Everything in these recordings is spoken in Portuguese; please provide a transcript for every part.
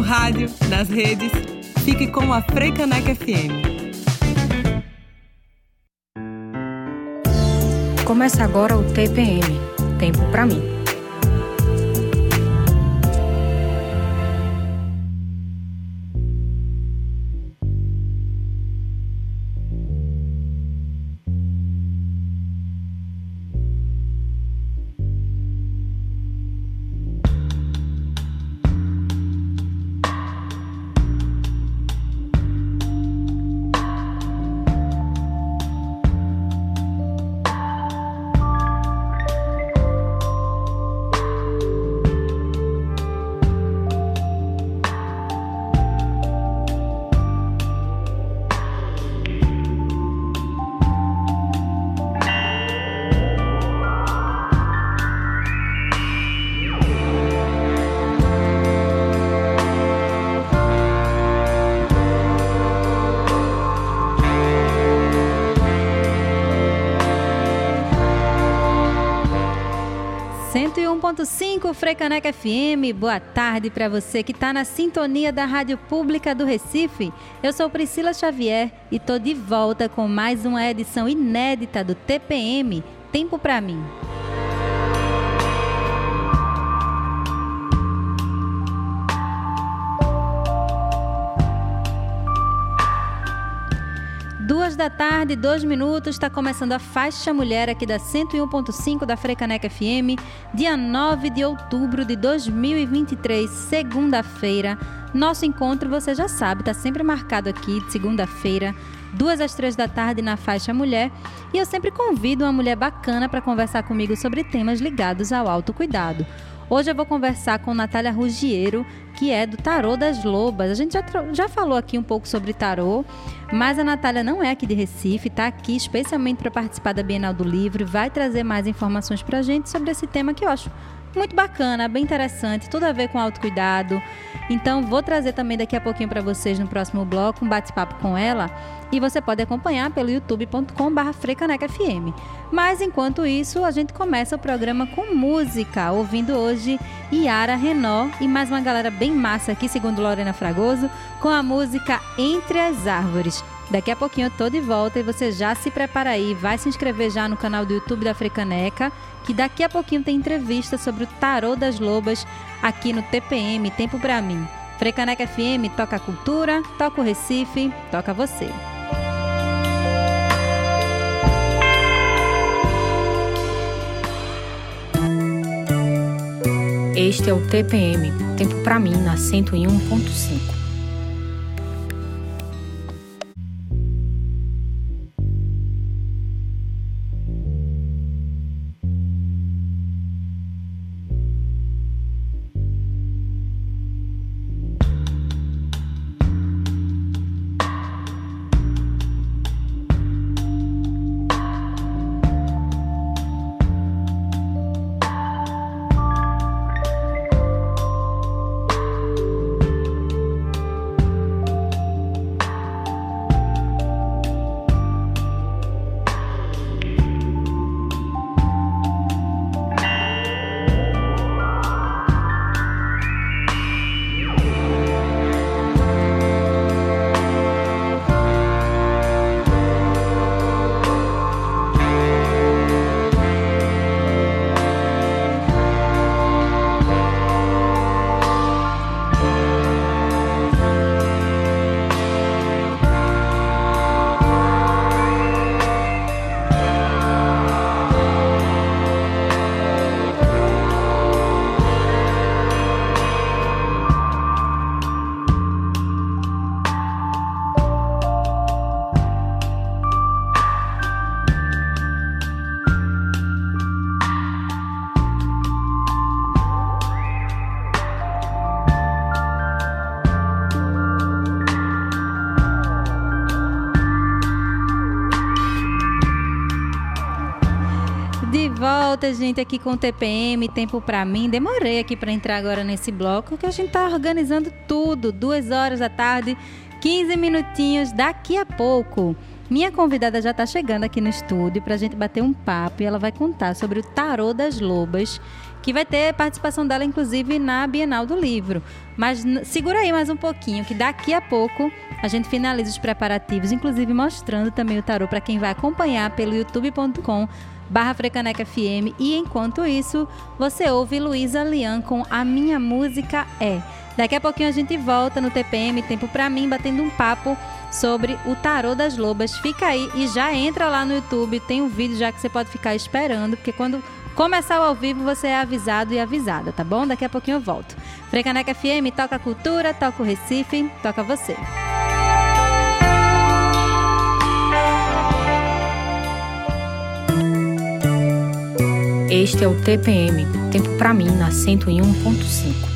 No rádio, nas redes, fique com a Freicaneca FM. Começa agora o TPM Tempo para mim. Frecaneca FM, boa tarde para você que está na sintonia da Rádio Pública do Recife. Eu sou Priscila Xavier e estou de volta com mais uma edição inédita do TPM Tempo para mim. Da tarde, dois minutos, está começando a Faixa Mulher aqui da 101.5 da Frecaneca FM, dia 9 de outubro de 2023, segunda-feira. Nosso encontro, você já sabe, está sempre marcado aqui, de segunda-feira, duas às três da tarde na Faixa Mulher. E eu sempre convido uma mulher bacana para conversar comigo sobre temas ligados ao autocuidado. Hoje eu vou conversar com Natália Rugiero, que é do Tarô das Lobas. A gente já, já falou aqui um pouco sobre tarô, mas a Natália não é aqui de Recife, está aqui especialmente para participar da Bienal do Livro, vai trazer mais informações para a gente sobre esse tema que eu acho muito bacana, bem interessante, tudo a ver com autocuidado. Então, vou trazer também daqui a pouquinho para vocês no próximo bloco um bate-papo com ela e você pode acompanhar pelo youtube.com/frecanecafm. Mas enquanto isso, a gente começa o programa com música, ouvindo hoje Yara Renó e mais uma galera bem massa aqui, segundo Lorena Fragoso, com a música Entre as Árvores. Daqui a pouquinho eu tô de volta e você já se prepara aí, vai se inscrever já no canal do YouTube da Frecaneca, que daqui a pouquinho tem entrevista sobre o tarô das lobas aqui no TPM Tempo para mim. Frecaneca FM toca a cultura, toca o Recife, toca você. Este é o TPM, Tempo para mim na 101.5. gente, aqui com TPM, Tempo para mim. Demorei aqui para entrar agora nesse bloco, que a gente tá organizando tudo. Duas horas da tarde, 15 minutinhos daqui a pouco. Minha convidada já está chegando aqui no estúdio para a gente bater um papo e ela vai contar sobre o tarô das lobas, que vai ter participação dela, inclusive, na Bienal do Livro. Mas segura aí mais um pouquinho, que daqui a pouco a gente finaliza os preparativos, inclusive mostrando também o tarô para quem vai acompanhar pelo youtube.com barra Frecaneca FM. E enquanto isso, você ouve Luísa Lian com A Minha Música É. Daqui a pouquinho a gente volta no TPM, tempo para mim, batendo um papo sobre o tarô das lobas. Fica aí e já entra lá no YouTube, tem um vídeo já que você pode ficar esperando, porque quando começar o ao vivo você é avisado e avisada, tá bom? Daqui a pouquinho eu volto. Frecaneca FM, toca cultura, toca o Recife, toca você. Este é o TPM, tempo para mim na 101.5.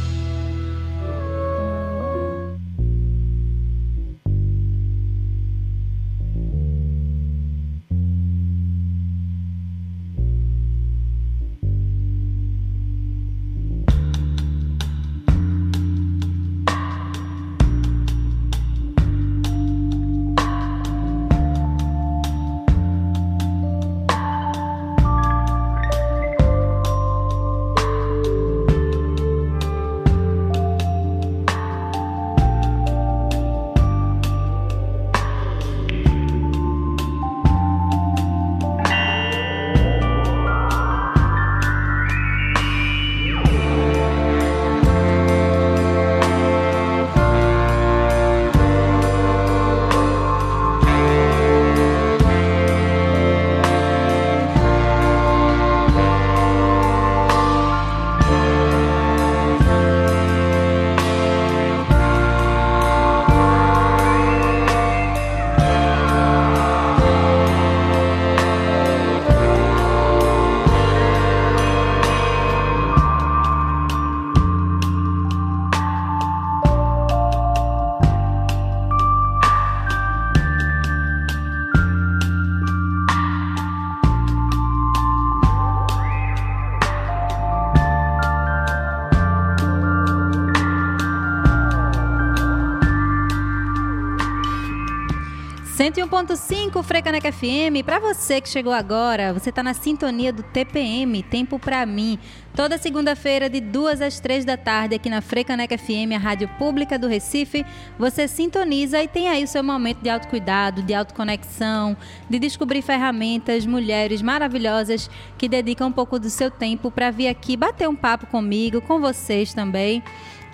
Frecaneca FM. Para você que chegou agora, você está na sintonia do TPM, Tempo para mim. Toda segunda-feira, de 2 às 3 da tarde, aqui na Frecaneca FM, a rádio pública do Recife, você sintoniza e tem aí o seu momento de autocuidado, de autoconexão, de descobrir ferramentas, mulheres maravilhosas que dedicam um pouco do seu tempo para vir aqui bater um papo comigo, com vocês também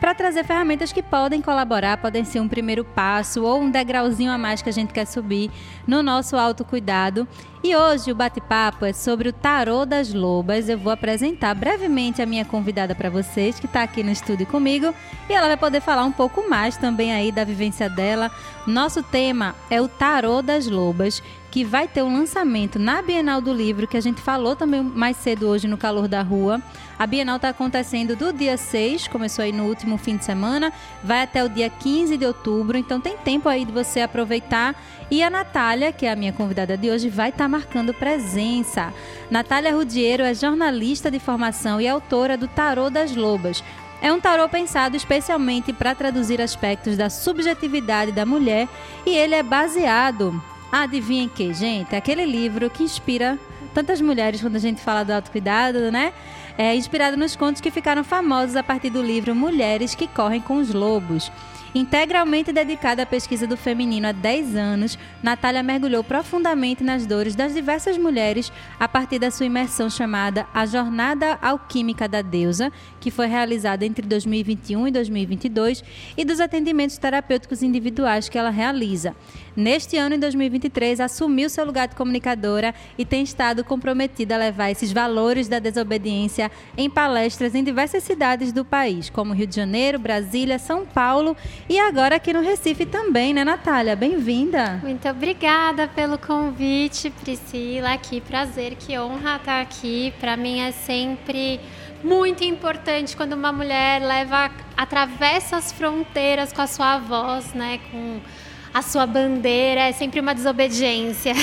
para trazer ferramentas que podem colaborar, podem ser um primeiro passo ou um degrauzinho a mais que a gente quer subir no nosso autocuidado. E hoje o bate-papo é sobre o tarô das lobas. Eu vou apresentar brevemente a minha convidada para vocês, que está aqui no estúdio comigo, e ela vai poder falar um pouco mais também aí da vivência dela. Nosso tema é o tarô das lobas, que vai ter um lançamento na Bienal do Livro, que a gente falou também mais cedo hoje no Calor da Rua. A Bienal está acontecendo do dia 6, começou aí no último fim de semana, vai até o dia 15 de outubro, então tem tempo aí de você aproveitar. E a Natália, que é a minha convidada de hoje, vai estar tá marcando presença. Natália Rudiero é jornalista de formação e autora do Tarô das Lobas, é um tarô pensado especialmente para traduzir aspectos da subjetividade da mulher e ele é baseado Adivinhem que, gente? É aquele livro que inspira tantas mulheres quando a gente fala do autocuidado, né? É inspirado nos contos que ficaram famosos a partir do livro Mulheres que Correm com os Lobos. Integralmente dedicada à pesquisa do feminino há 10 anos, Natália mergulhou profundamente nas dores das diversas mulheres a partir da sua imersão chamada A Jornada Alquímica da Deusa, que foi realizada entre 2021 e 2022, e dos atendimentos terapêuticos individuais que ela realiza. Neste ano, em 2023, assumiu seu lugar de comunicadora e tem estado comprometida a levar esses valores da desobediência em palestras em diversas cidades do país, como Rio de Janeiro, Brasília, São Paulo e agora aqui no Recife também, né, Natália? Bem-vinda. Muito obrigada pelo convite, Priscila. Que prazer, que honra estar aqui. Para mim é sempre muito importante quando uma mulher leva, atravessa as fronteiras com a sua voz, né, com a sua bandeira, é sempre uma desobediência.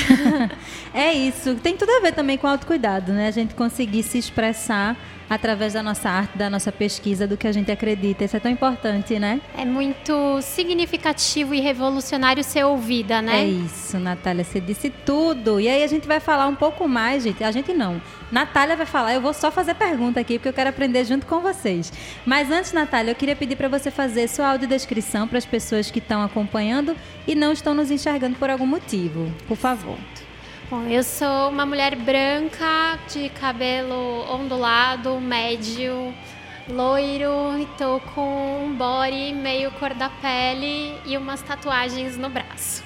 é isso. Tem tudo a ver também com autocuidado, né? A gente conseguir se expressar através da nossa arte, da nossa pesquisa, do que a gente acredita. Isso é tão importante, né? É muito significativo e revolucionário ser ouvida, né? É isso, Natália, você disse tudo. E aí a gente vai falar um pouco mais, gente. A gente não. Natália vai falar, eu vou só fazer pergunta aqui, porque eu quero aprender junto com vocês. Mas antes, Natália, eu queria pedir para você fazer sua audiodescrição para as pessoas que estão acompanhando e não estão nos enxergando por algum motivo. Por favor. Bom, eu sou uma mulher branca, de cabelo ondulado, médio, loiro, e tô com um body meio cor da pele e umas tatuagens no braço.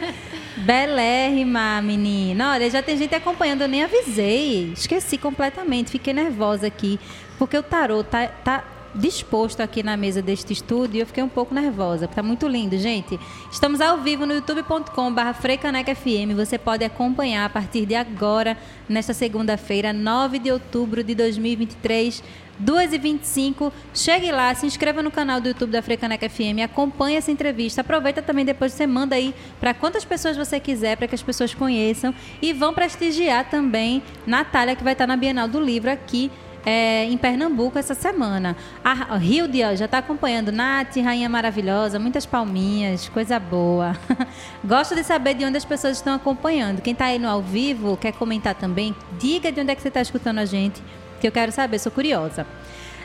Belérrima, menina. Olha, já tem gente acompanhando, eu nem avisei. Esqueci completamente, fiquei nervosa aqui. Porque o tarô tá, tá disposto aqui na mesa deste estúdio eu fiquei um pouco nervosa, porque tá muito lindo, gente. Estamos ao vivo no youtube.com.br FM. Você pode acompanhar a partir de agora, nesta segunda-feira, 9 de outubro de 2023. 2h25, chegue lá, se inscreva no canal do YouTube da Frecaneca FM, acompanhe essa entrevista, aproveita também depois você manda aí para quantas pessoas você quiser, para que as pessoas conheçam e vão prestigiar também Natália, que vai estar na Bienal do Livro aqui é, em Pernambuco essa semana. A Hilde já está acompanhando. Nath, rainha maravilhosa, muitas palminhas, coisa boa. Gosto de saber de onde as pessoas estão acompanhando. Quem está aí no ao vivo, quer comentar também, diga de onde é que você está escutando a gente, que eu quero saber, sou curiosa.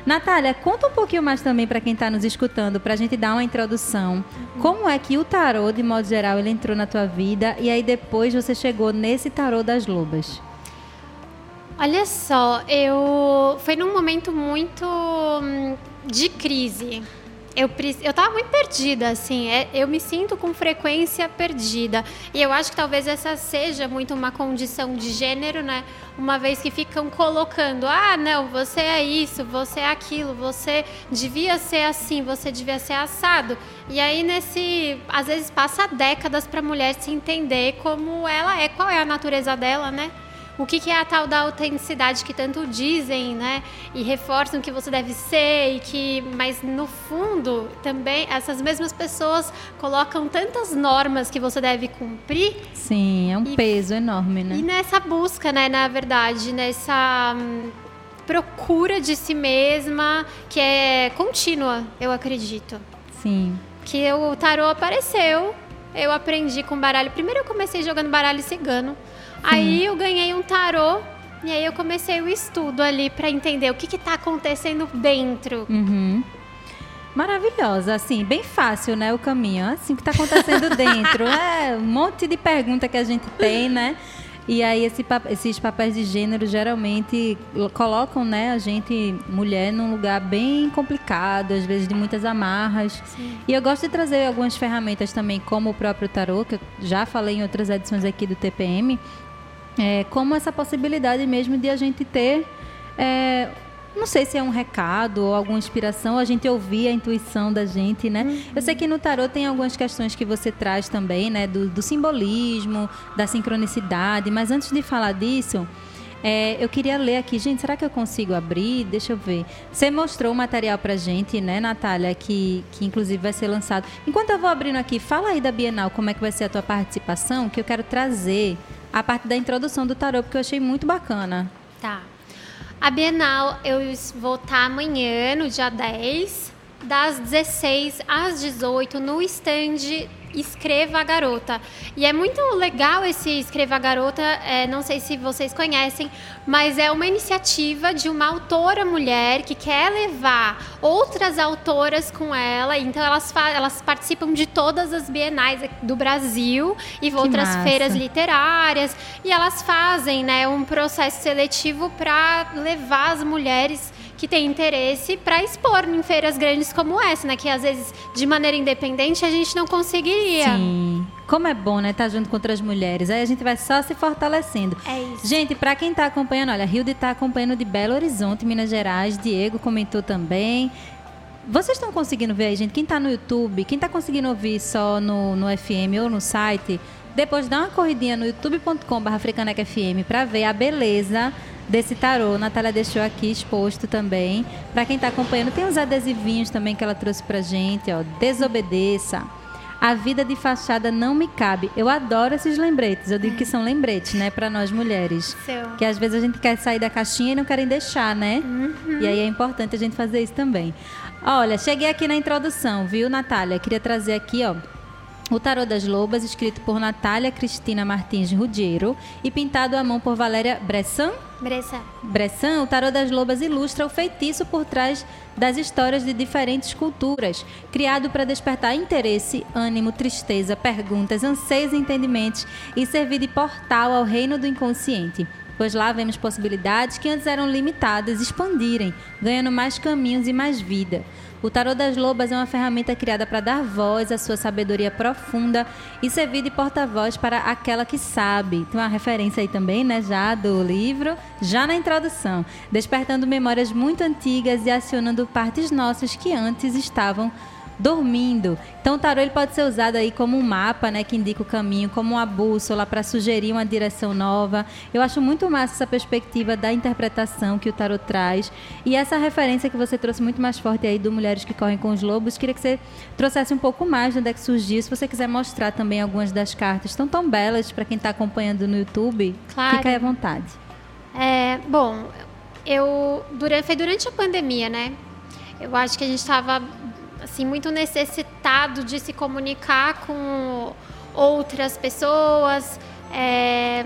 Natália, conta um pouquinho mais também para quem está nos escutando, para a gente dar uma introdução. Como é que o tarô, de modo geral, ele entrou na tua vida e aí depois você chegou nesse tarô das lobas? Olha só, eu foi num momento muito hum, de crise. Eu, eu tava muito perdida, assim, é, eu me sinto com frequência perdida. E eu acho que talvez essa seja muito uma condição de gênero, né? Uma vez que ficam colocando, ah, não, você é isso, você é aquilo, você devia ser assim, você devia ser assado. E aí, nesse. Às vezes passa décadas para a mulher se entender como ela é, qual é a natureza dela, né? O que, que é a tal da autenticidade que tanto dizem, né? E reforçam que você deve ser e que, mas no fundo também essas mesmas pessoas colocam tantas normas que você deve cumprir. Sim, é um e, peso enorme, né? E nessa busca, né? Na verdade, nessa hum, procura de si mesma que é contínua, eu acredito. Sim. Que o tarô apareceu, eu aprendi com baralho. Primeiro eu comecei jogando baralho cigano. Aí eu ganhei um tarô e aí eu comecei o estudo ali para entender o que está acontecendo dentro. Uhum. Maravilhosa, assim, bem fácil, né, o caminho. Assim, o que está acontecendo dentro. É um monte de pergunta que a gente tem, né? E aí esse, esses papéis de gênero geralmente colocam, né, a gente, mulher, num lugar bem complicado, às vezes de muitas amarras. Sim. E eu gosto de trazer algumas ferramentas também, como o próprio tarô, que eu já falei em outras edições aqui do TPM, é, como essa possibilidade mesmo de a gente ter. É, não sei se é um recado ou alguma inspiração, a gente ouvir a intuição da gente, né? Uhum. Eu sei que no tarot tem algumas questões que você traz também, né? Do, do simbolismo, da sincronicidade, mas antes de falar disso, é, eu queria ler aqui, gente, será que eu consigo abrir? Deixa eu ver. Você mostrou o material pra gente, né, Natália, que, que inclusive vai ser lançado. Enquanto eu vou abrindo aqui, fala aí da Bienal, como é que vai ser a tua participação, que eu quero trazer a parte da introdução do tarô, porque eu achei muito bacana. Tá. A Bienal eu vou estar amanhã, no dia 10, das 16 às 18, no stand Escreva a Garota. E é muito legal esse Escreva a Garota, é, não sei se vocês conhecem, mas é uma iniciativa de uma autora mulher que quer levar outras autoras com ela. Então elas, elas participam de todas as bienais do Brasil e que outras massa. feiras literárias. E elas fazem né, um processo seletivo para levar as mulheres que tem interesse para expor em feiras grandes como essa, né? Que às vezes, de maneira independente, a gente não conseguiria. Sim. Como é bom, né? Estar tá junto com outras mulheres. Aí a gente vai só se fortalecendo. É isso. Gente, para quem está acompanhando, olha, a Hilde está acompanhando de Belo Horizonte, Minas Gerais. Diego comentou também. Vocês estão conseguindo ver aí, gente? Quem está no YouTube, quem está conseguindo ouvir só no, no FM ou no site, depois dá uma corridinha no youtube.com.br para ver a beleza desse tarô. Natália deixou aqui exposto também. Para quem está acompanhando, tem uns adesivinhos também que ela trouxe para gente, ó. Desobedeça. A vida de fachada não me cabe. Eu adoro esses lembretes. Eu digo que são lembretes, né, para nós mulheres. Seu. Que às vezes a gente quer sair da caixinha e não querem deixar, né? E aí é importante a gente fazer isso também. Olha, cheguei aqui na introdução, viu, Natália? Queria trazer aqui, ó, o Tarô das Lobas, escrito por Natália Cristina Martins Rudiero e pintado à mão por Valéria Bressan. Bressa. Bressan, o Tarô das Lobas ilustra o feitiço por trás das histórias de diferentes culturas, criado para despertar interesse, ânimo, tristeza, perguntas, anseios e entendimentos e servir de portal ao reino do inconsciente. Pois lá vemos possibilidades que antes eram limitadas expandirem, ganhando mais caminhos e mais vida. O Tarô das Lobas é uma ferramenta criada para dar voz à sua sabedoria profunda e servir de porta-voz para aquela que sabe. Tem uma referência aí também, né, já do livro, já na introdução, despertando memórias muito antigas e acionando partes nossas que antes estavam dormindo. Então o tarô ele pode ser usado aí como um mapa, né, que indica o caminho, como uma bússola para sugerir uma direção nova. Eu acho muito massa essa perspectiva da interpretação que o tarô traz e essa referência que você trouxe muito mais forte aí do Mulheres que correm com os lobos. Queria que você trouxesse um pouco mais de onde é que surgiu. Se você quiser mostrar também algumas das cartas, estão tão belas para quem está acompanhando no YouTube. Claro. Fica aí à vontade. É, bom, eu durante, foi durante a pandemia, né? Eu acho que a gente estava assim muito necessitado de se comunicar com outras pessoas, é,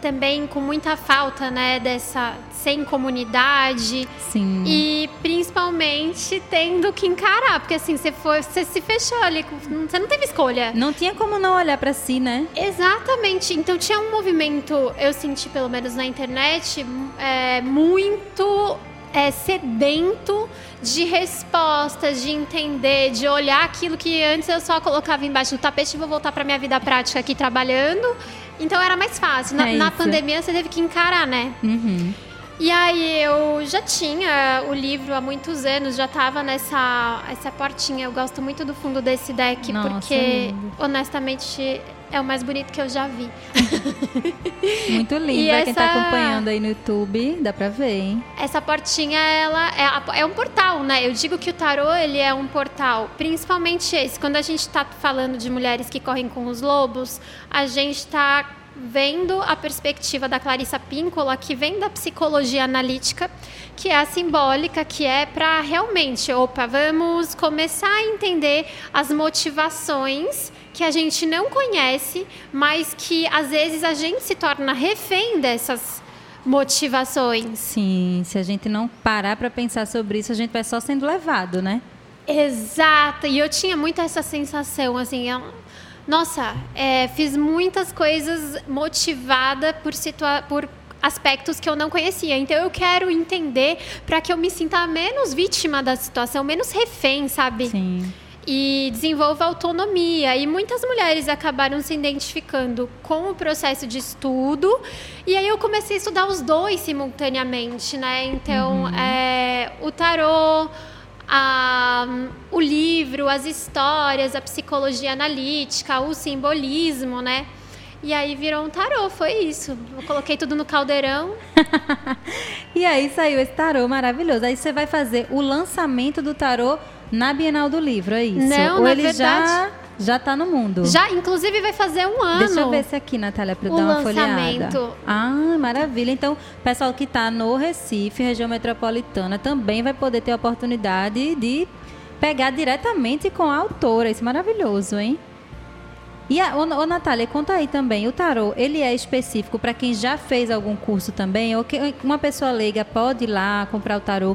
também com muita falta, né, dessa sem comunidade Sim. e principalmente tendo que encarar, porque assim você foi, você se fechou ali, você não teve escolha. Não tinha como não olhar para si, né? Exatamente. Então tinha um movimento, eu senti pelo menos na internet, é, muito é, sedento de respostas, de entender, de olhar aquilo que antes eu só colocava embaixo do tapete e vou voltar para minha vida prática aqui trabalhando. Então era mais fácil. Na, É na pandemia você teve que encarar, né? Uhum. E aí eu já tinha o livro há muitos anos, já tava nessa essa portinha. Eu gosto muito do fundo desse deck Nossa, porque lindo. honestamente é o mais bonito que eu já vi. Muito lindo. E Pra quem tá essa- acompanhando aí no YouTube, dá pra ver, hein? Essa portinha, ela é, a- é um portal, né? Eu digo que o tarô, ele é um portal, principalmente esse. Quando a gente está falando de mulheres que correm com os lobos, a gente está vendo a perspectiva da Clarissa Píncola, que vem da psicologia analítica, que é a simbólica, que é para realmente, opa, vamos começar a entender as motivações que a gente não conhece, mas que às vezes a gente se torna refém dessas motivações. Sim, se a gente não parar pra pensar sobre isso, a gente vai só sendo levado, né? Exato, e eu tinha muito essa sensação, assim, eu- nossa, é, fiz muitas coisas motivada por, situa por aspectos que eu não conhecia. Então eu quero entender para que eu me sinta menos vítima da situação, menos refém, sabe? Sim. E desenvolva autonomia. E muitas mulheres acabaram se identificando com o processo de estudo. E aí eu comecei a estudar os dois simultaneamente, né? Então, é, o tarô, a- o livro, as histórias, a psicologia analítica, o simbolismo, né? E aí virou um tarô, foi isso. Eu coloquei tudo no caldeirão. E aí saiu esse tarô maravilhoso. Aí você vai fazer o lançamento do tarô na Bienal do Livro, é isso? Não, Ou na ele verdade- já já tá no mundo? Já, inclusive, vai fazer um ano. Deixa eu ver se aqui, Natália, para eu O dar uma lançamento. folheada. Ah, maravilha. Então, pessoal que está no Recife, região metropolitana, também vai poder ter a oportunidade de pegar diretamente com a autora. Isso é maravilhoso, hein? E, a, ô, ô, Natália, conta aí também, o tarô, ele é específico para quem já fez algum curso também? Ou que uma pessoa leiga pode ir lá comprar o tarô?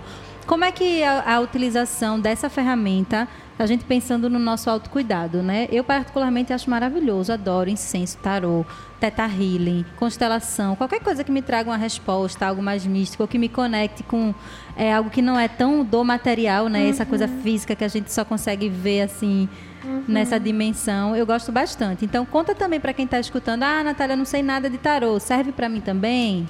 Como é que a, a utilização dessa ferramenta, a gente pensando no nosso autocuidado, né? Eu particularmente acho maravilhoso, adoro incenso, tarô, teta healing, constelação, qualquer coisa que me traga uma resposta, algo mais místico, ou que me conecte com é, algo que não é tão do material, né? Essa coisa física que a gente só consegue ver assim nessa dimensão, eu gosto bastante. Então conta também para quem está escutando, ah, Natália, eu não sei nada de tarô, serve para mim também?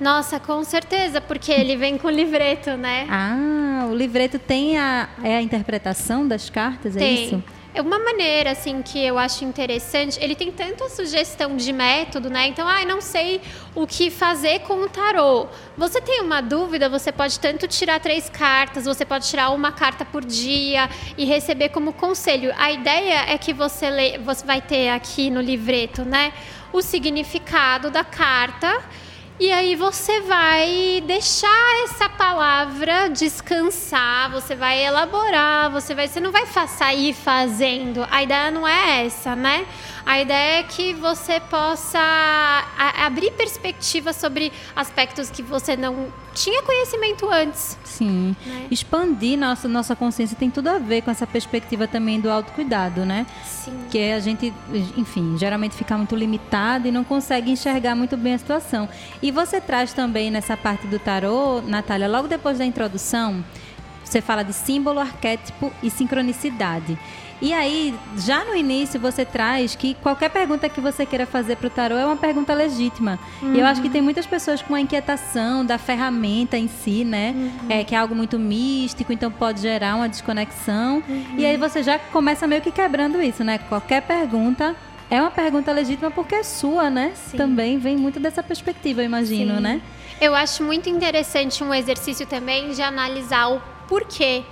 Nossa, com certeza, porque ele vem com livreto, né? Ah, o livreto tem a, é a interpretação das cartas, é Tem. isso? É uma maneira assim que eu acho interessante. Ele tem tanta sugestão de método, né? Então, ai, não sei o que fazer com o tarô. Você tem uma dúvida, você pode tanto tirar três cartas, você pode tirar uma carta por dia e receber como conselho. A ideia é que você lê, você vai ter aqui no livreto, né, o significado da carta. E aí você vai deixar essa palavra descansar, você vai elaborar, você vai, você não vai sair fazendo. A ideia não é essa, né? A ideia é que você possa abrir perspectiva sobre aspectos que você não tinha conhecimento antes. Sim. Né? Expandir nossa, nossa consciência tem tudo a ver com essa perspectiva também do autocuidado, né? Sim. Que é a gente, enfim, geralmente fica muito limitado e não consegue enxergar muito bem a situação. E você traz também nessa parte do tarô, Natália, logo depois da introdução, você fala de símbolo, arquétipo e sincronicidade. E aí, já no início, você traz que qualquer pergunta que você queira fazer para o tarô é uma pergunta legítima. E eu acho que tem muitas pessoas com a inquietação da ferramenta em si, né? É, que é algo muito místico, então pode gerar uma desconexão. E aí você já começa meio que quebrando isso, né? Qualquer pergunta é uma pergunta legítima porque é sua, né? Sim. Também vem muito dessa perspectiva, eu imagino, Sim. né? Eu acho muito interessante um exercício também de analisar o porquê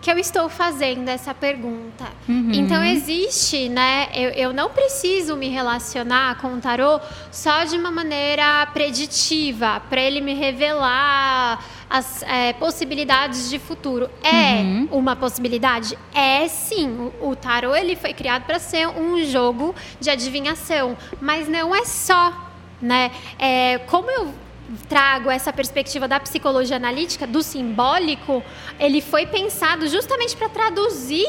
que eu estou fazendo essa pergunta. Uhum. Então existe, né? Eu, eu não preciso me relacionar com o tarô só de uma maneira preditiva, para ele me revelar as é, possibilidades de futuro. É Uhum. uma possibilidade? É sim. O, o tarô ele foi criado para ser um jogo de adivinhação, mas não é só né? É, como eu trago essa perspectiva da psicologia analítica, do simbólico, ele foi pensado justamente para traduzir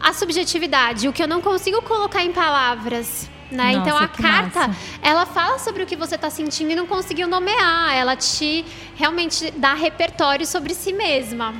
a subjetividade, o que eu não consigo colocar em palavras. Né? Nossa, então a carta, massa. ela fala sobre o que você está sentindo e não conseguiu nomear. Ela te realmente dá repertório sobre si mesma.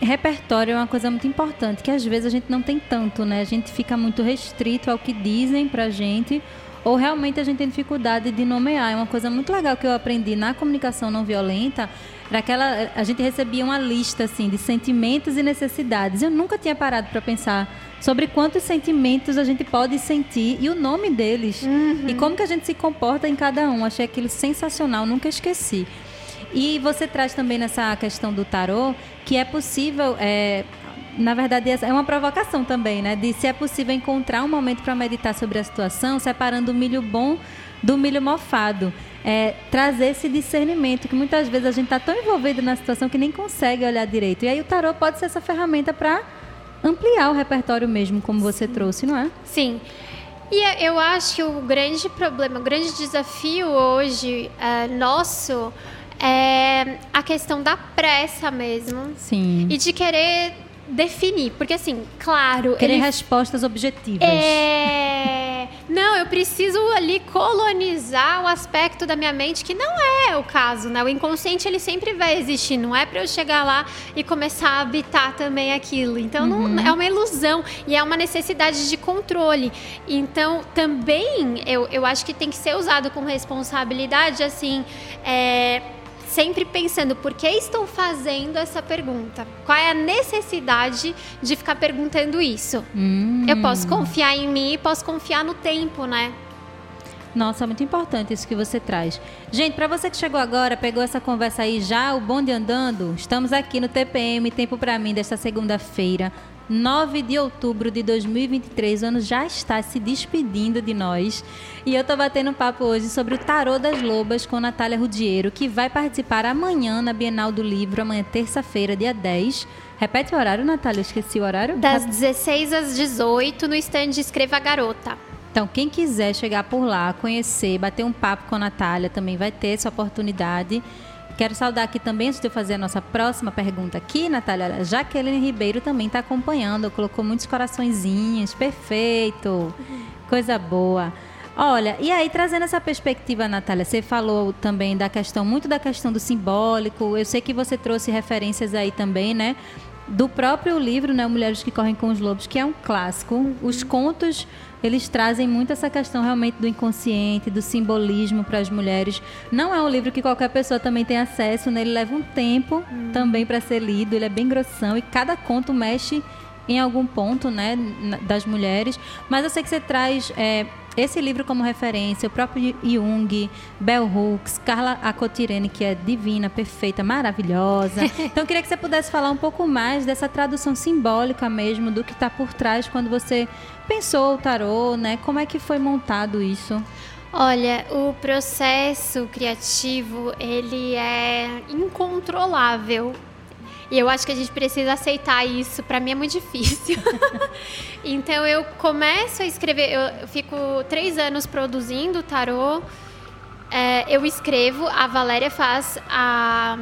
Repertório é uma coisa muito importante, que às vezes a gente não tem tanto, né? A gente fica muito restrito ao que dizem pra gente, ou realmente a gente tem dificuldade de nomear. É uma coisa muito legal que eu aprendi na comunicação não violenta, era aquela a gente recebia uma lista assim de sentimentos e necessidades. Eu nunca tinha parado para pensar sobre quantos sentimentos a gente pode sentir e o nome deles e como que a gente se comporta em cada um. Achei aquilo sensacional, nunca esqueci. E você traz também nessa questão do tarô que é possível, é, na verdade, é uma provocação também, né? De se é possível encontrar um momento para meditar sobre a situação, separando o milho bom do milho mofado. É, trazer esse discernimento, que muitas vezes a gente está tão envolvido na situação que nem consegue olhar direito. E aí o tarô pode ser essa ferramenta para ampliar o repertório mesmo, como você trouxe, não é? Sim. E é- eu acho que o grande problema, o grande desafio hoje é, nosso é a questão da pressa mesmo. Sim. E de querer definir. Porque, assim, claro. Querer ele respostas objetivas. é... Não, eu preciso ali colonizar o aspecto da minha mente que não é o caso, né? O inconsciente ele sempre vai existir, não é para eu chegar lá e começar a habitar também aquilo. Então não, é uma ilusão e é uma necessidade de controle. Então também eu, eu acho que tem que ser usado com responsabilidade, assim. É sempre pensando por que estou fazendo essa pergunta? Qual é a necessidade de ficar perguntando isso? Hum. Eu posso confiar em mim e posso confiar no tempo, né? Nossa, muito importante isso que você traz. Gente, para você que chegou agora, pegou essa conversa aí já, o bonde andando, estamos aqui no TPM Tempo para mim desta segunda-feira, 9 de outubro de 2023. O ano já está se despedindo de nós. E eu tô batendo um papo hoje sobre o Tarô das Lobas com Natália Rudiero, que vai participar amanhã na Bienal do Livro, amanhã terça-feira, dia 10. Repete o horário, Natália, eu esqueci o horário. Das 16 às 18 no stand Escreva Garota. Então, quem quiser chegar por lá, conhecer, bater um papo com a Natália, também vai ter essa oportunidade. Quero saudar aqui também, antes de eu fazer a nossa próxima pergunta aqui, Natália, Jaqueline Ribeiro também está acompanhando, colocou muitos coraçõezinhos, perfeito, coisa boa. Olha, e aí trazendo essa perspectiva, Natália, você falou também da questão, muito da questão do simbólico, eu sei que você trouxe referências aí também, né? Do próprio livro, né, Mulheres que Correm com os Lobos, que é um clássico. Os contos, eles trazem muito essa questão realmente do inconsciente, do simbolismo para as mulheres. Não é um livro que qualquer pessoa também tem acesso, né? Ele leva um tempo hum. também para ser lido, ele é bem grossão e cada conto mexe em algum ponto, né, das mulheres. Mas eu sei que você traz é, esse livro como referência, o próprio Jung, Bell Hooks, Carla Acotirene, que é divina, perfeita, maravilhosa. Então, eu queria que você pudesse falar um pouco mais dessa tradução simbólica mesmo, do que está por trás quando você pensou o tarô, né? Como é que foi montado isso? Olha, o processo criativo, ele é incontrolável. E eu acho que a gente precisa aceitar isso. Para mim é muito difícil. então eu começo a escrever. Eu fico três anos produzindo tarô. É, eu escrevo, a Valéria faz a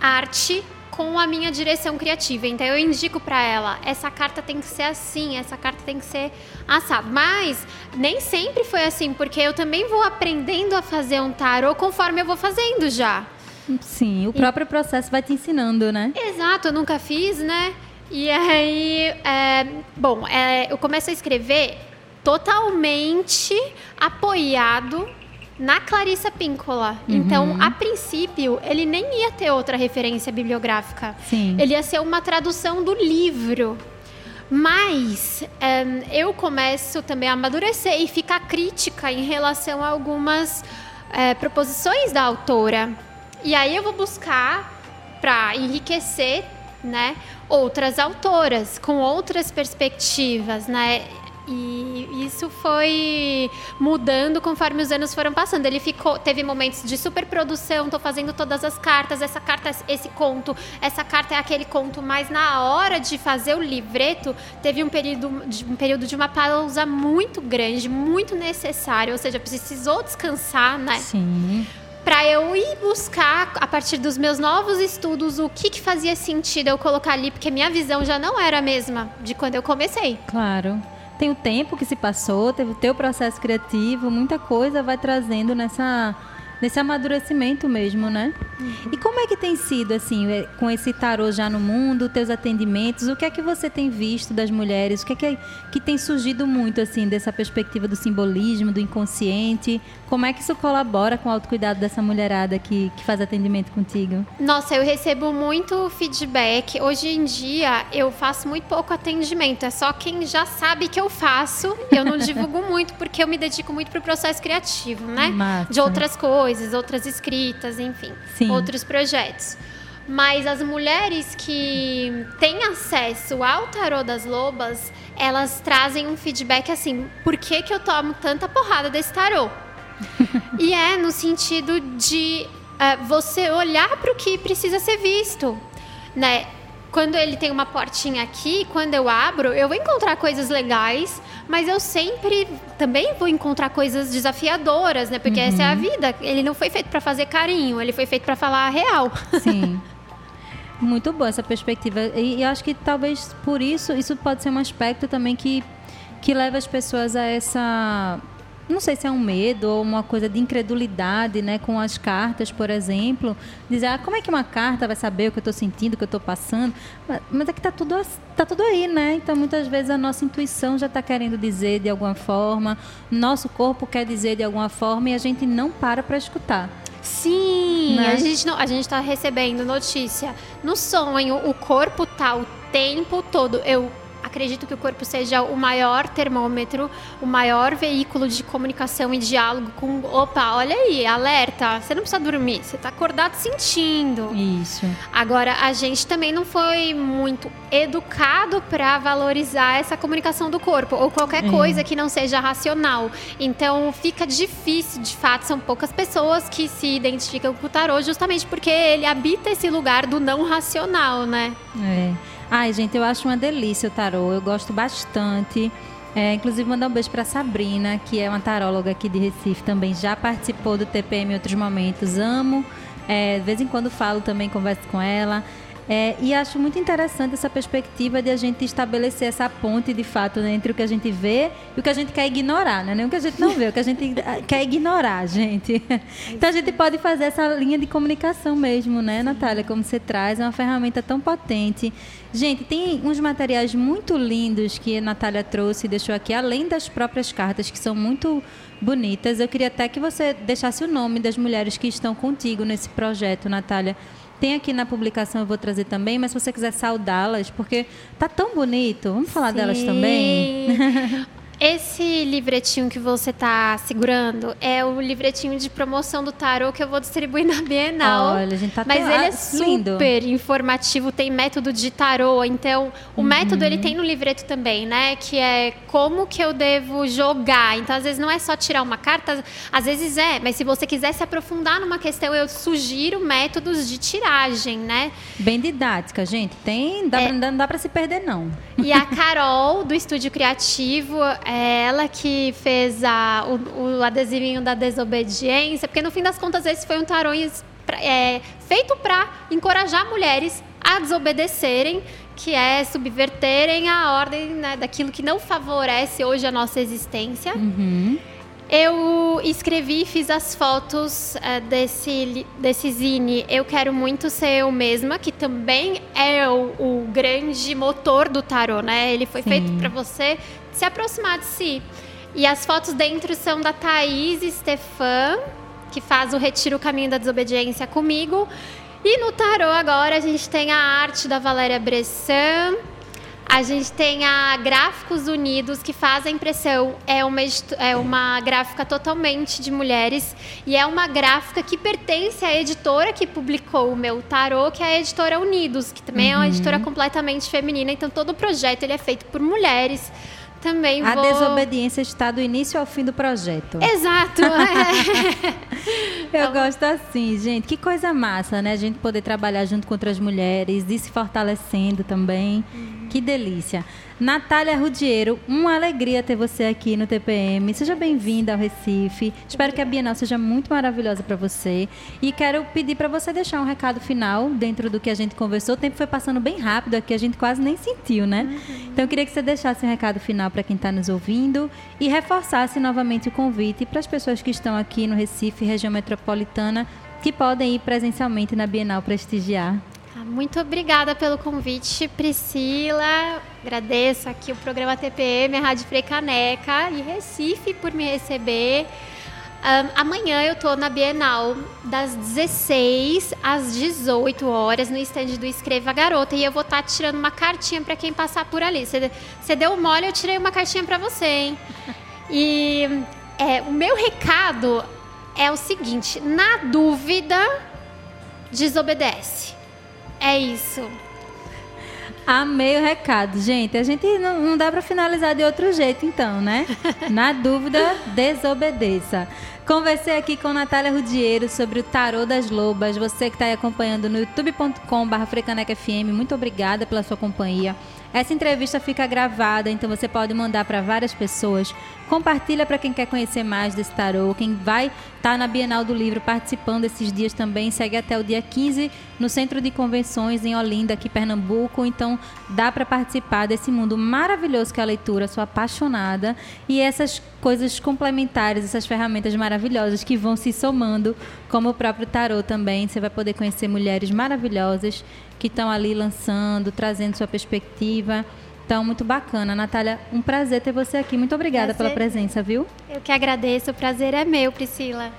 arte com a minha direção criativa. Então eu indico para ela, essa carta tem que ser assim, essa carta tem que ser assado. Mas nem sempre foi assim, porque eu também vou aprendendo a fazer um tarô conforme eu vou fazendo já. Sim, o próprio e... processo vai te ensinando, né? Exato, eu nunca fiz, né? E aí, é, bom, é, eu começo a escrever totalmente apoiado na Clarissa Píncola. Uhum. Então, a princípio, ele nem ia ter outra referência bibliográfica. Sim. Ele ia ser uma tradução do livro. Mas é, eu começo também a amadurecer e ficar crítica em relação a algumas é, proposições da autora. E aí eu vou buscar para enriquecer, né, outras autoras com outras perspectivas, né? E isso foi mudando conforme os anos foram passando. Ele ficou, teve momentos de superprodução, tô fazendo todas as cartas, essa carta esse conto, essa carta é aquele conto, mas na hora de fazer o livreto, teve um período de, um período de uma pausa muito grande, muito necessário, ou seja, precisou descansar, né? Sim para eu ir buscar, a partir dos meus novos estudos, o que, que fazia sentido eu colocar ali, porque minha visão já não era a mesma de quando eu comecei. Claro. Tem o tempo que se passou, teve o teu processo criativo, muita coisa vai trazendo nessa nesse amadurecimento mesmo, né? Uhum. E como é que tem sido, assim, é, com esse tarô já no mundo, teus atendimentos, o que é que você tem visto das mulheres? O que é que, que tem surgido muito, assim, dessa perspectiva do simbolismo, do inconsciente? Como é que isso colabora com o autocuidado dessa mulherada que, que faz atendimento contigo? Nossa, eu recebo muito feedback. Hoje em dia, eu faço muito pouco atendimento. É só quem já sabe que eu faço. Eu não divulgo muito, porque eu me dedico muito para o processo criativo, né? Massa. De outras coisas, outras escritas, enfim. Sim. Outros projetos. Mas as mulheres que têm acesso ao tarô das lobas, elas trazem um feedback assim: por que, que eu tomo tanta porrada desse tarô? e é no sentido de uh, você olhar para o que precisa ser visto, né? Quando ele tem uma portinha aqui, quando eu abro, eu vou encontrar coisas legais, mas eu sempre também vou encontrar coisas desafiadoras, né? Porque uhum. essa é a uhum. vida. Ele não foi feito para fazer carinho, ele foi feito para falar a real. Sim. Muito boa essa perspectiva. E, e acho que talvez por isso, isso pode ser um aspecto também que, que leva as pessoas a essa não sei se é um medo ou uma coisa de incredulidade, né, com as cartas, por exemplo, dizer, ah, como é que uma carta vai saber o que eu estou sentindo, o que eu estou passando? Mas, mas é que está tudo, tá tudo aí, né? Então, muitas vezes a nossa intuição já está querendo dizer de alguma forma, nosso corpo quer dizer de alguma forma e a gente não para para escutar. Sim, né? a gente não, a gente está recebendo notícia no sonho, o corpo tá o tempo todo. Eu acredito que o corpo seja o maior termômetro, o maior veículo de comunicação e diálogo com. Opa, olha aí, alerta, você não precisa dormir, você está acordado sentindo. Isso. Agora, a gente também não foi muito educado para valorizar essa comunicação do corpo, ou qualquer é. coisa que não seja racional. Então, fica difícil, de fato, são poucas pessoas que se identificam com o tarô, justamente porque ele habita esse lugar do não racional, né? É. Ai, gente, eu acho uma delícia o tarô. Eu gosto bastante. É, inclusive, mandar um beijo para Sabrina, que é uma taróloga aqui de Recife também. Já participou do TPM em outros momentos. Amo. É, de vez em quando falo também, converso com ela. É, e acho muito interessante essa perspectiva de a gente estabelecer essa ponte, de fato, né, entre o que a gente vê e o que a gente quer ignorar, né? Nem o que a gente não vê, o que a gente quer ignorar, gente. Então a gente pode fazer essa linha de comunicação mesmo, né, Natália? Como você traz, é uma ferramenta tão potente. Gente, tem uns materiais muito lindos que a Natália trouxe e deixou aqui, além das próprias cartas, que são muito bonitas. Eu queria até que você deixasse o nome das mulheres que estão contigo nesse projeto, Natália tem aqui na publicação, eu vou trazer também, mas se você quiser saudá-las, porque tá tão bonito, vamos falar Sim. delas também? Esse livretinho que você está segurando é o livretinho de promoção do tarô que eu vou distribuir na Bienal. Olha, a gente tá Mas ele é super lindo. informativo, tem método de tarô, então o uhum. método ele tem no livreto também, né? Que é como que eu devo jogar. Então, às vezes não é só tirar uma carta, às vezes é, mas se você quiser se aprofundar numa questão, eu sugiro métodos de tiragem, né? Bem didática, gente. Tem, dá é. pra, não dá para se perder não. E a Carol do Estúdio Criativo é ela que fez a, o, o, adesivinho da desobediência, porque no fim das contas esse foi um tarô é, feito para encorajar mulheres a desobedecerem, que é subverterem a ordem né, daquilo que não favorece hoje a nossa existência. Uhum. Eu escrevi e fiz as fotos uh, desse, desse zine Eu Quero Muito Ser Eu Mesma, que também é o, o grande motor do tarô, né? Ele foi Sim. feito para você se aproximar de si. E as fotos dentro são da Thaís Stefan, que faz o Retiro o Caminho da Desobediência comigo. E no tarô agora a gente tem a arte da Valéria Bressan. A gente tem a Gráficos Unidos, que faz a impressão. É uma, é uma gráfica totalmente de mulheres. E é uma gráfica que pertence à editora que publicou o meu tarô, que é a editora Unidos, que também uhum. é uma uhum. editora completamente feminina. Então todo o projeto ele é feito por mulheres também a vou... desobediência está do início ao fim do projeto. Exato. É. Eu gosto assim, gente. Que coisa massa, né? A gente poder trabalhar junto com outras mulheres e se fortalecendo também. Uhum. Que delícia. Natália Rudiero, uma alegria ter você aqui no TPM. Seja bem-vinda ao Recife. Espero que a Bienal seja muito maravilhosa para você. E quero pedir para você deixar um recado final dentro do que a gente conversou. O tempo foi passando bem rápido aqui, a gente quase nem sentiu, né? Uhum. Então eu queria que você deixasse um recado final para quem está nos ouvindo e reforçasse novamente o convite para as pessoas que estão aqui no Recife, região metropolitana, que podem ir presencialmente na Bienal prestigiar. Ah, muito obrigada pelo convite, Priscila. Agradeço aqui o programa TPM, a Rádio Frei Caneca e Recife por me receber. Um, amanhã eu estou na Bienal das 16 às 18 horas no estande do Escreva Garota e eu vou estar tá tirando uma cartinha para quem passar por ali. Você deu mole, eu tirei uma cartinha para você, hein? E é, o meu recado é o seguinte: na dúvida, desobedece. É isso. Amei o recado. Gente, a gente não, não dá para finalizar de outro jeito, então, né? Na dúvida, desobedeça. Conversei aqui com Natália Rudiero sobre o Tarô das Lobas. Você que está aí acompanhando no youtube.com.br muito obrigada pela sua companhia. Essa entrevista fica gravada, então você pode mandar para várias pessoas. Compartilha para quem quer conhecer mais desse tarô, quem vai estar tá na Bienal do Livro participando esses dias também, segue até o dia 15 no Centro de Convenções em Olinda, aqui em Pernambuco. Então dá para participar desse mundo maravilhoso que é a leitura, sou apaixonada. E essas coisas complementares, essas ferramentas maravilhosas que vão se somando, como o próprio tarô também. Você vai poder conhecer mulheres maravilhosas que estão ali lançando, trazendo sua perspectiva. Então, muito bacana. Natália, um prazer ter você aqui. Muito obrigada prazer. pela presença, viu? Eu que agradeço. O prazer é meu, Priscila.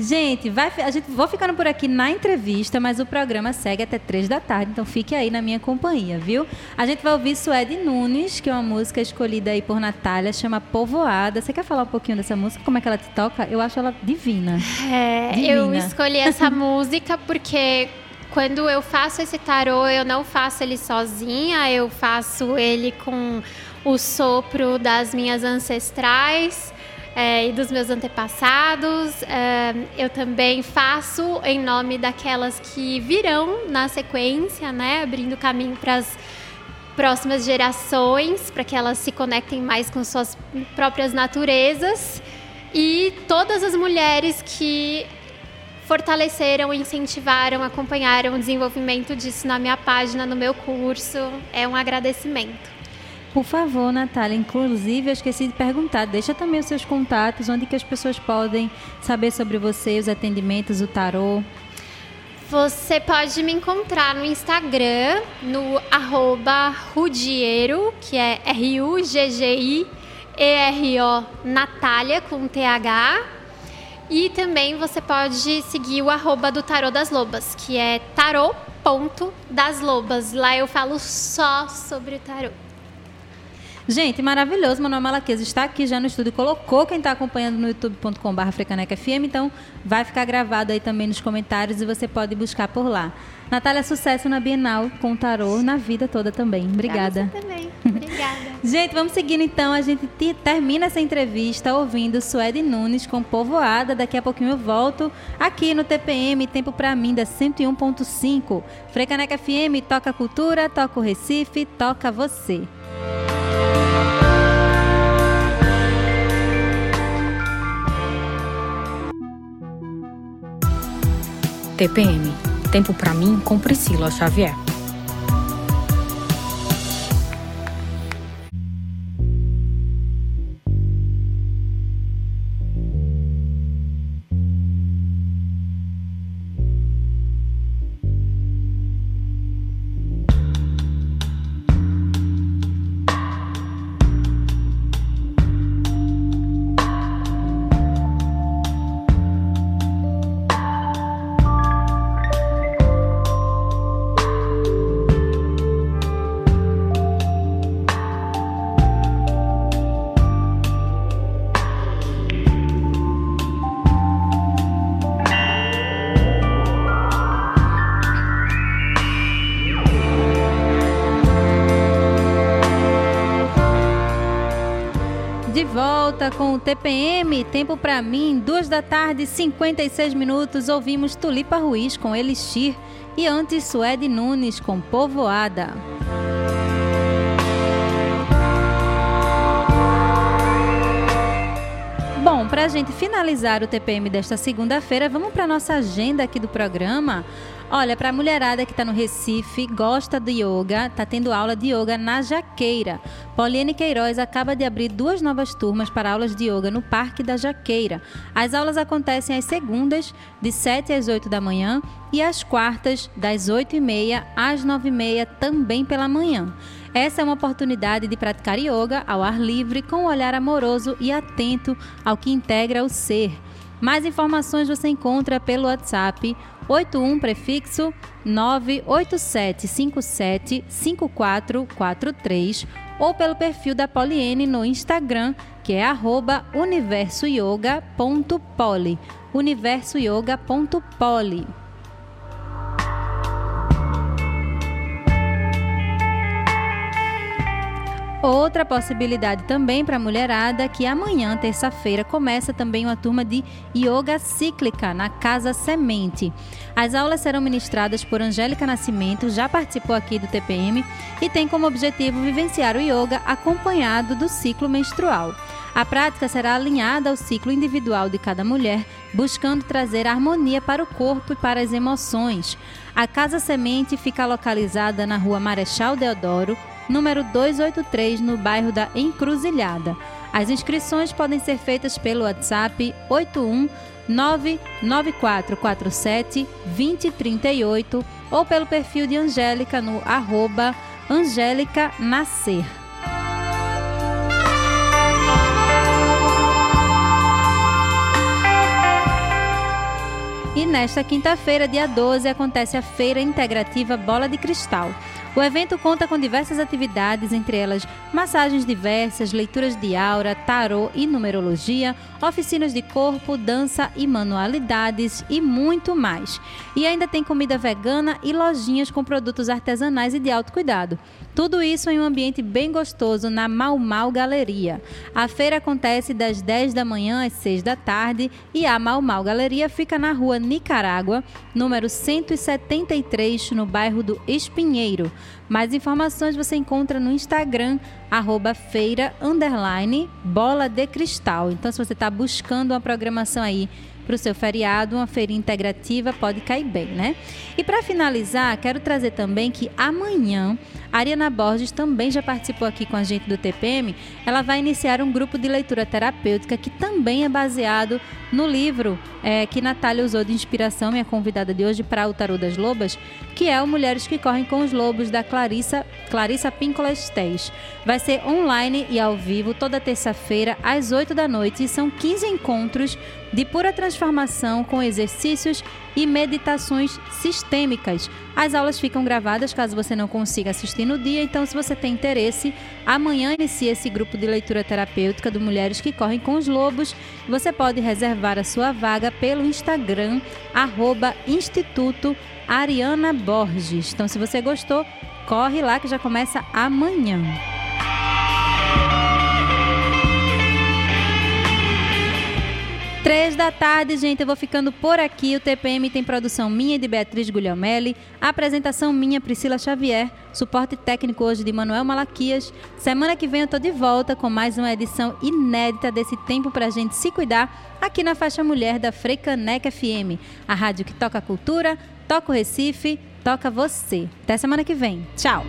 Gente, vai, a gente vou ficando por aqui na entrevista, mas o programa segue até três da tarde, então fique aí na minha companhia, viu? A gente vai ouvir Suede Nunes, que é uma música escolhida aí por Natália, chama Povoada. Você quer falar um pouquinho dessa música? Como é que ela te toca? Eu acho ela divina. É, divina. eu escolhi essa música porque quando eu faço esse tarô, eu não faço ele sozinha, eu faço ele com o sopro das minhas ancestrais é, e dos meus antepassados. É, eu também faço em nome daquelas que virão na sequência, né, abrindo caminho para as próximas gerações, para que elas se conectem mais com suas próprias naturezas. E todas as mulheres que fortaleceram, incentivaram, acompanharam o desenvolvimento disso na minha página, no meu curso. É um agradecimento. Por favor, Natália, inclusive eu esqueci de perguntar, deixa também os seus contatos, onde que as pessoas podem saber sobre você, os atendimentos, o tarô. Você pode me encontrar no Instagram, no arroba Rudiero, que é R-U-G-G-I-E-R-O Natália com T-H. E também você pode seguir o arroba do Tarô das Lobas, que é tarô.daslobas. Lá eu falo só sobre o tarô. Gente, maravilhoso. Manuel Malaqueza está aqui já no estúdio. Colocou quem está acompanhando no youtube.com.br FM. Então, vai ficar gravado aí também nos comentários e você pode buscar por lá. Natália, sucesso na Bienal com tarô na vida toda também. Obrigada. Você também. Obrigada. gente, vamos seguindo então. A gente termina essa entrevista ouvindo Suede Nunes com Povoada. Daqui a pouquinho eu volto aqui no TPM, Tempo Pra Mim, da 101.5. Frecaneca FM, toca cultura, toca o Recife, toca você. TPM Tempo para mim com Priscila Xavier. Com o TPM, tempo para mim, duas da tarde, 56 minutos, ouvimos Tulipa Ruiz com Elixir e antes Suede Nunes com Povoada. Bom, para a gente finalizar o TPM desta segunda-feira, vamos para nossa agenda aqui do programa. Olha, para a mulherada que está no Recife, gosta de yoga, está tendo aula de yoga na Jaqueira. Poliane Queiroz acaba de abrir duas novas turmas para aulas de yoga no Parque da Jaqueira. As aulas acontecem às segundas, de 7 às 8 da manhã, e às quartas, das 8 e meia às 9 e meia, também pela manhã. Essa é uma oportunidade de praticar yoga ao ar livre com um olhar amoroso e atento ao que integra o ser. Mais informações você encontra pelo WhatsApp 81 prefixo 987575443 ou pelo perfil da Poliene no Instagram, que é universoyoga.poli. universoyoga.poli. Outra possibilidade também para a mulherada que amanhã, terça-feira, começa também uma turma de yoga cíclica na Casa Semente. As aulas serão ministradas por Angélica Nascimento, já participou aqui do TPM e tem como objetivo vivenciar o yoga acompanhado do ciclo menstrual. A prática será alinhada ao ciclo individual de cada mulher, buscando trazer harmonia para o corpo e para as emoções. A Casa Semente fica localizada na rua Marechal Deodoro, número 283, no bairro da Encruzilhada. As inscrições podem ser feitas pelo WhatsApp 81 99447 2038 ou pelo perfil de Angélica no arroba Angélica Nascer. E nesta quinta-feira, dia 12, acontece a Feira Integrativa Bola de Cristal. O evento conta com diversas atividades, entre elas massagens diversas, leituras de aura, tarô e numerologia, oficinas de corpo, dança e manualidades e muito mais. E ainda tem comida vegana e lojinhas com produtos artesanais e de alto cuidado. Tudo isso em um ambiente bem gostoso na Mal Mal Galeria. A feira acontece das 10 da manhã às 6 da tarde e a Mal Mal Galeria fica na rua Nicarágua, número 173, no bairro do Espinheiro. Mais informações você encontra no Instagram, arroba feira, underline, bola de cristal. Então, se você está buscando uma programação aí para o seu feriado, uma feira integrativa pode cair bem, né? E para finalizar, quero trazer também que amanhã a Ariana Borges também já participou aqui com a gente do TPM. Ela vai iniciar um grupo de leitura terapêutica que também é baseado no livro é, que Natália usou de inspiração, minha convidada de hoje, para o Tarô das Lobas, que é o Mulheres que Correm com os Lobos, da Clarissa, Clarissa Píncola Estés. Vai ser online e ao vivo toda terça-feira, às 8 da noite, e são 15 encontros de pura transformação com exercícios e meditações sistêmicas. As aulas ficam gravadas caso você não consiga assistir no dia, então se você tem interesse, amanhã inicia esse grupo de leitura terapêutica do Mulheres que Correm com os Lobos. Você pode reservar a sua vaga pelo Instagram, arroba Instituto Ariana Borges. Então se você gostou, corre lá que já começa amanhã. Três da tarde, gente, eu vou ficando por aqui. O TPM tem produção minha e de Beatriz Guglielmelli, apresentação minha, Priscila Xavier, suporte técnico hoje de Manuel Malaquias. Semana que vem eu tô de volta com mais uma edição inédita desse tempo pra gente se cuidar aqui na faixa mulher da Freicaneca FM, a rádio que toca a cultura, toca o Recife, toca você. Até semana que vem. Tchau.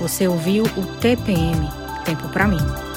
Você ouviu o TPM Tempo para mim.